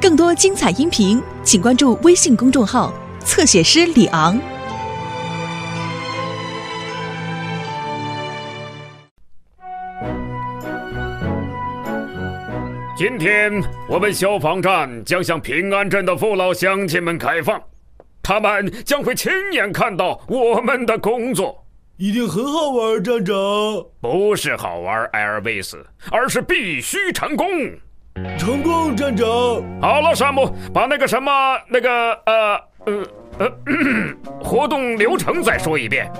更多精彩音频，请关注微信公众号“侧写师李昂”。今天我们消防站将向平安镇的父老乡亲们开放，他们将会亲眼看到我们的工作。一定很好玩，站长。不是好玩，艾尔维斯，而是必须成功。成功，站长。好了，山姆，把那个什么，那个呃呃呃，活动流程再说一遍。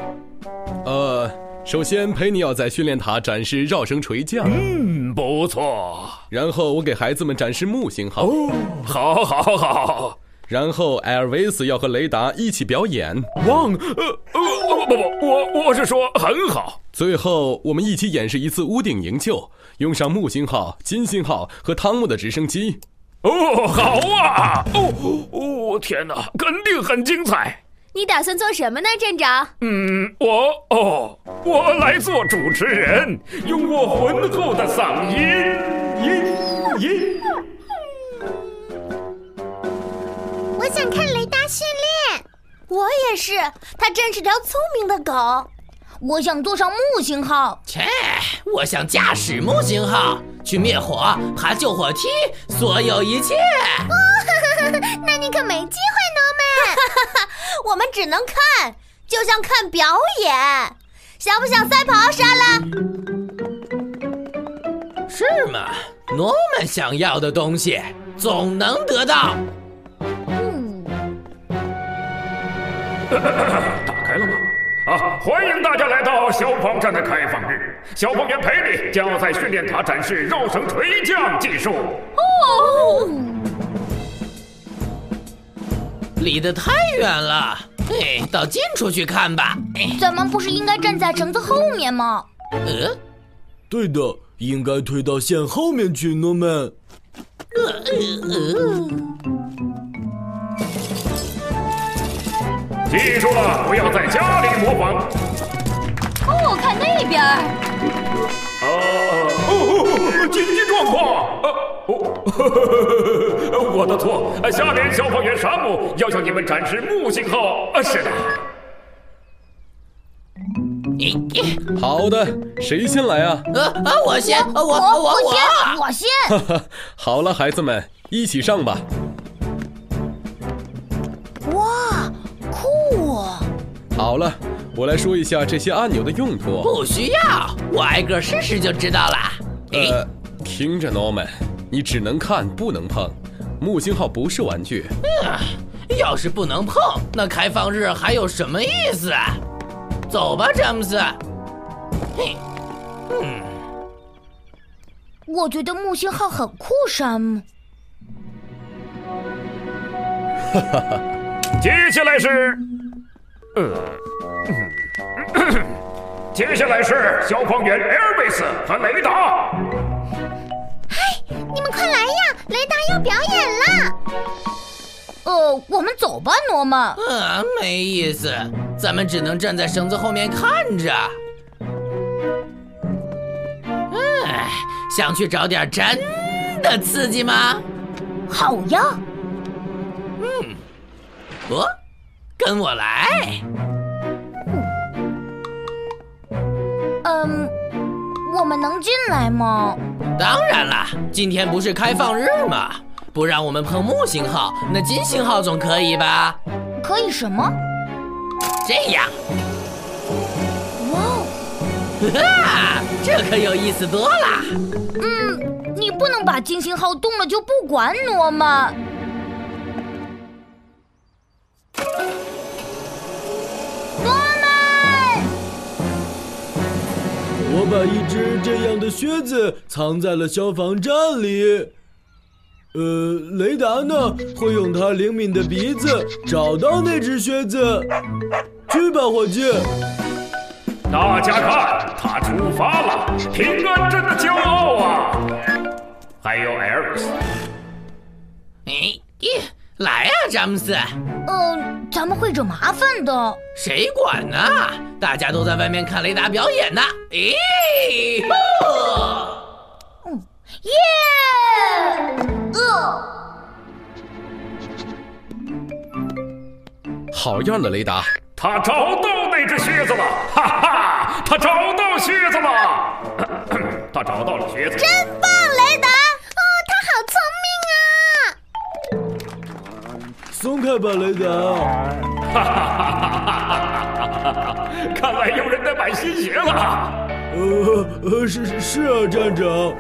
呃，首先陪你要在训练塔展示绕绳垂降。嗯，不错。然后我给孩子们展示木星号。哦，好，好，好。然后艾尔维斯要和雷达一起表演。汪，呃呃不不不，我我是说很好。最后我们一起演示一次屋顶营救，用上木星号、金星号和汤姆的直升机。哦，好啊！哦哦，天哪，肯定很精彩。你打算做什么呢，站长？嗯，我哦，我来做主持人，用我浑厚的嗓音，音音。我想看雷达训练，我也是，它真是条聪明的狗。我想坐上木星号，切，我想驾驶木星号去灭火、爬救火梯，所有一切。哦，那你可没机会，诺曼。我们只能看，就像看表演。想不想赛跑，莎拉？是吗？诺曼想要的东西总能得到。打开了吗？啊！欢迎大家来到消防站的开放日。消防员佩里将要在训练塔展示绕绳垂降技术。哦，离得太远了，哎，到近处去看吧。咱们不是应该站在绳子后面吗？呃，对的，应该推到线后面去，诺曼。呃呃。记住了，不要在家里模仿。哦，看那边。啊哦哦，紧急状况！啊哦，我的错。下面消防员山姆要向你们展示木信号。啊，是的。好的，谁先来啊？呃啊，我先，我我我我先，我先。好了，孩子们，一起上吧。好了，我来说一下这些按钮的用途。不需要，我挨个试试就知道了。呃，听着，Norman，你只能看不能碰。木星号不是玩具。嗯，要是不能碰，那开放日还有什么意思？走吧，詹姆斯。嘿，嗯，我觉得木星号很酷，山姆。哈哈哈，接下来是。呃，接下来是消防员 Airbase 和雷达。嗨，你们快来呀！雷达要表演了。呃，我们走吧，诺曼。嗯，没意思，咱们只能站在绳子后面看着。哎，想去找点真的刺激吗？好呀。嗯，哦。跟我来。嗯，我们能进来吗？当然啦，今天不是开放日吗？不让我们碰木星号，那金星号总可以吧？可以什么？这样。哇哦！哈，这可有意思多了。嗯，你不能把金星号动了就不管，诺曼。把一只这样的靴子藏在了消防站里。呃，雷达呢？会用它灵敏的鼻子找到那只靴子。去吧，伙计！大家看，他出发了，平安镇的骄傲啊！还有艾尔斯。哎，来呀，詹姆斯。嗯，咱们会惹麻烦的。谁管呢？大家都在外面看雷达表演呢。咦。哦。耶。呃。好样的雷达，他找到那只靴子了。哈哈，他找到靴子了。他找到了靴子。真棒。松开吧，雷达！哈哈哈哈哈！看来有人在买新鞋了。呃呃，是是是啊，站长，呃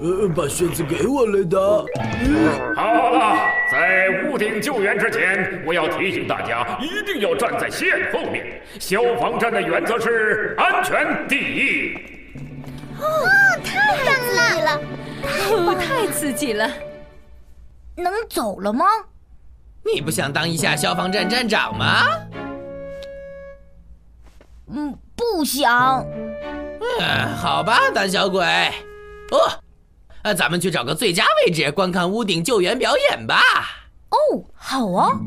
呃，把靴子给我，雷达。好了，在屋顶救援之前，我要提醒大家，一定要站在线后面。消防站的原则是安全第一。哦，太棒了！哦，太刺激了！能走了吗？你不想当一下消防站站长吗？嗯，不想。嗯，好吧，胆小鬼。哦，那咱们去找个最佳位置观看屋顶救援表演吧。哦，好啊。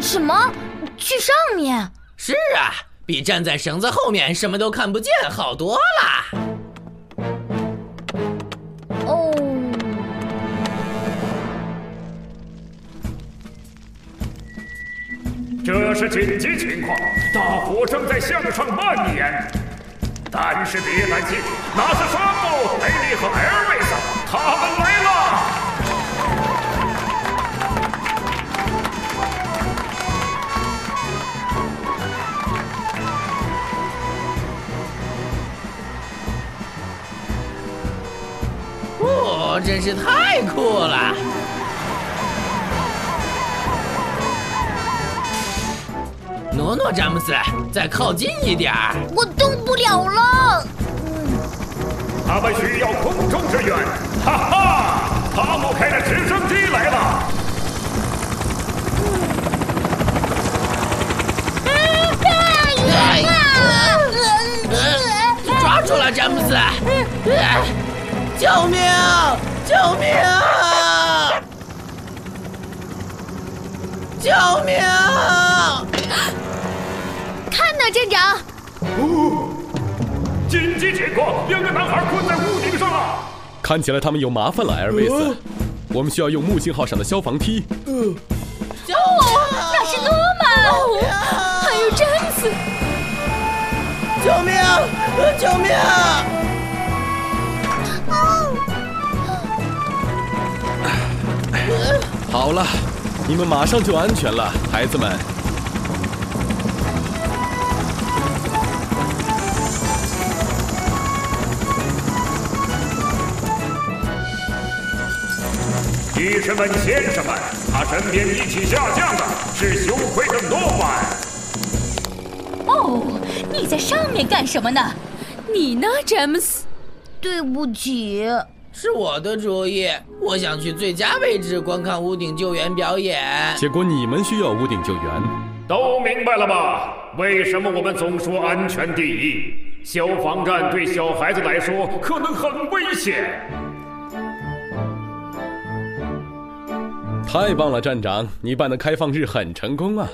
什么？去上面？是啊，比站在绳子后面什么都看不见好多了。是紧急情况，大火正在向上蔓延。但是别担心，那是沙漠、雷利和艾尔维斯，他们来了。哦，真是太酷了！诺诺，詹姆斯，再靠近一点儿！我动不了了。他们需要空中支援，哈哈！汤姆开着直升机来了。抓住了，詹姆斯！救命！救命！救命！看呐，站长！哦，紧急情况，两个男孩困在屋顶上了。看起来他们有麻烦了，艾尔维斯。我们需要用木星号上的消防梯。嗯。哦，那是诺曼，还有詹姆斯。救命！救命！好了，你们马上就安全了，孩子们。女士们、先生们，他身边一起下降的是羞愧的诺曼。哦，你在上面干什么呢？你呢，詹姆斯？对不起，是我的主意。我想去最佳位置观看屋顶救援表演。结果你们需要屋顶救援，都明白了吧？为什么我们总说安全第一？消防站对小孩子来说可能很危险。太棒了，站长，你办的开放日很成功啊！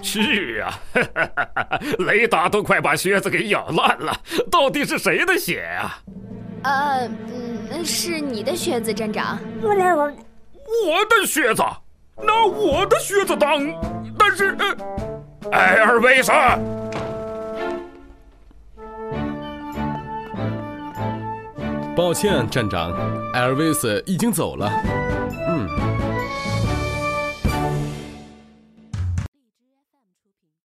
是啊，雷达都快把靴子给咬烂了，到底是谁的血啊？呃，嗯，是你的靴子，站长。我我的靴子？拿我的靴子当？但是呃，艾尔维斯，抱歉，站长，艾尔维斯已经走了。嗯。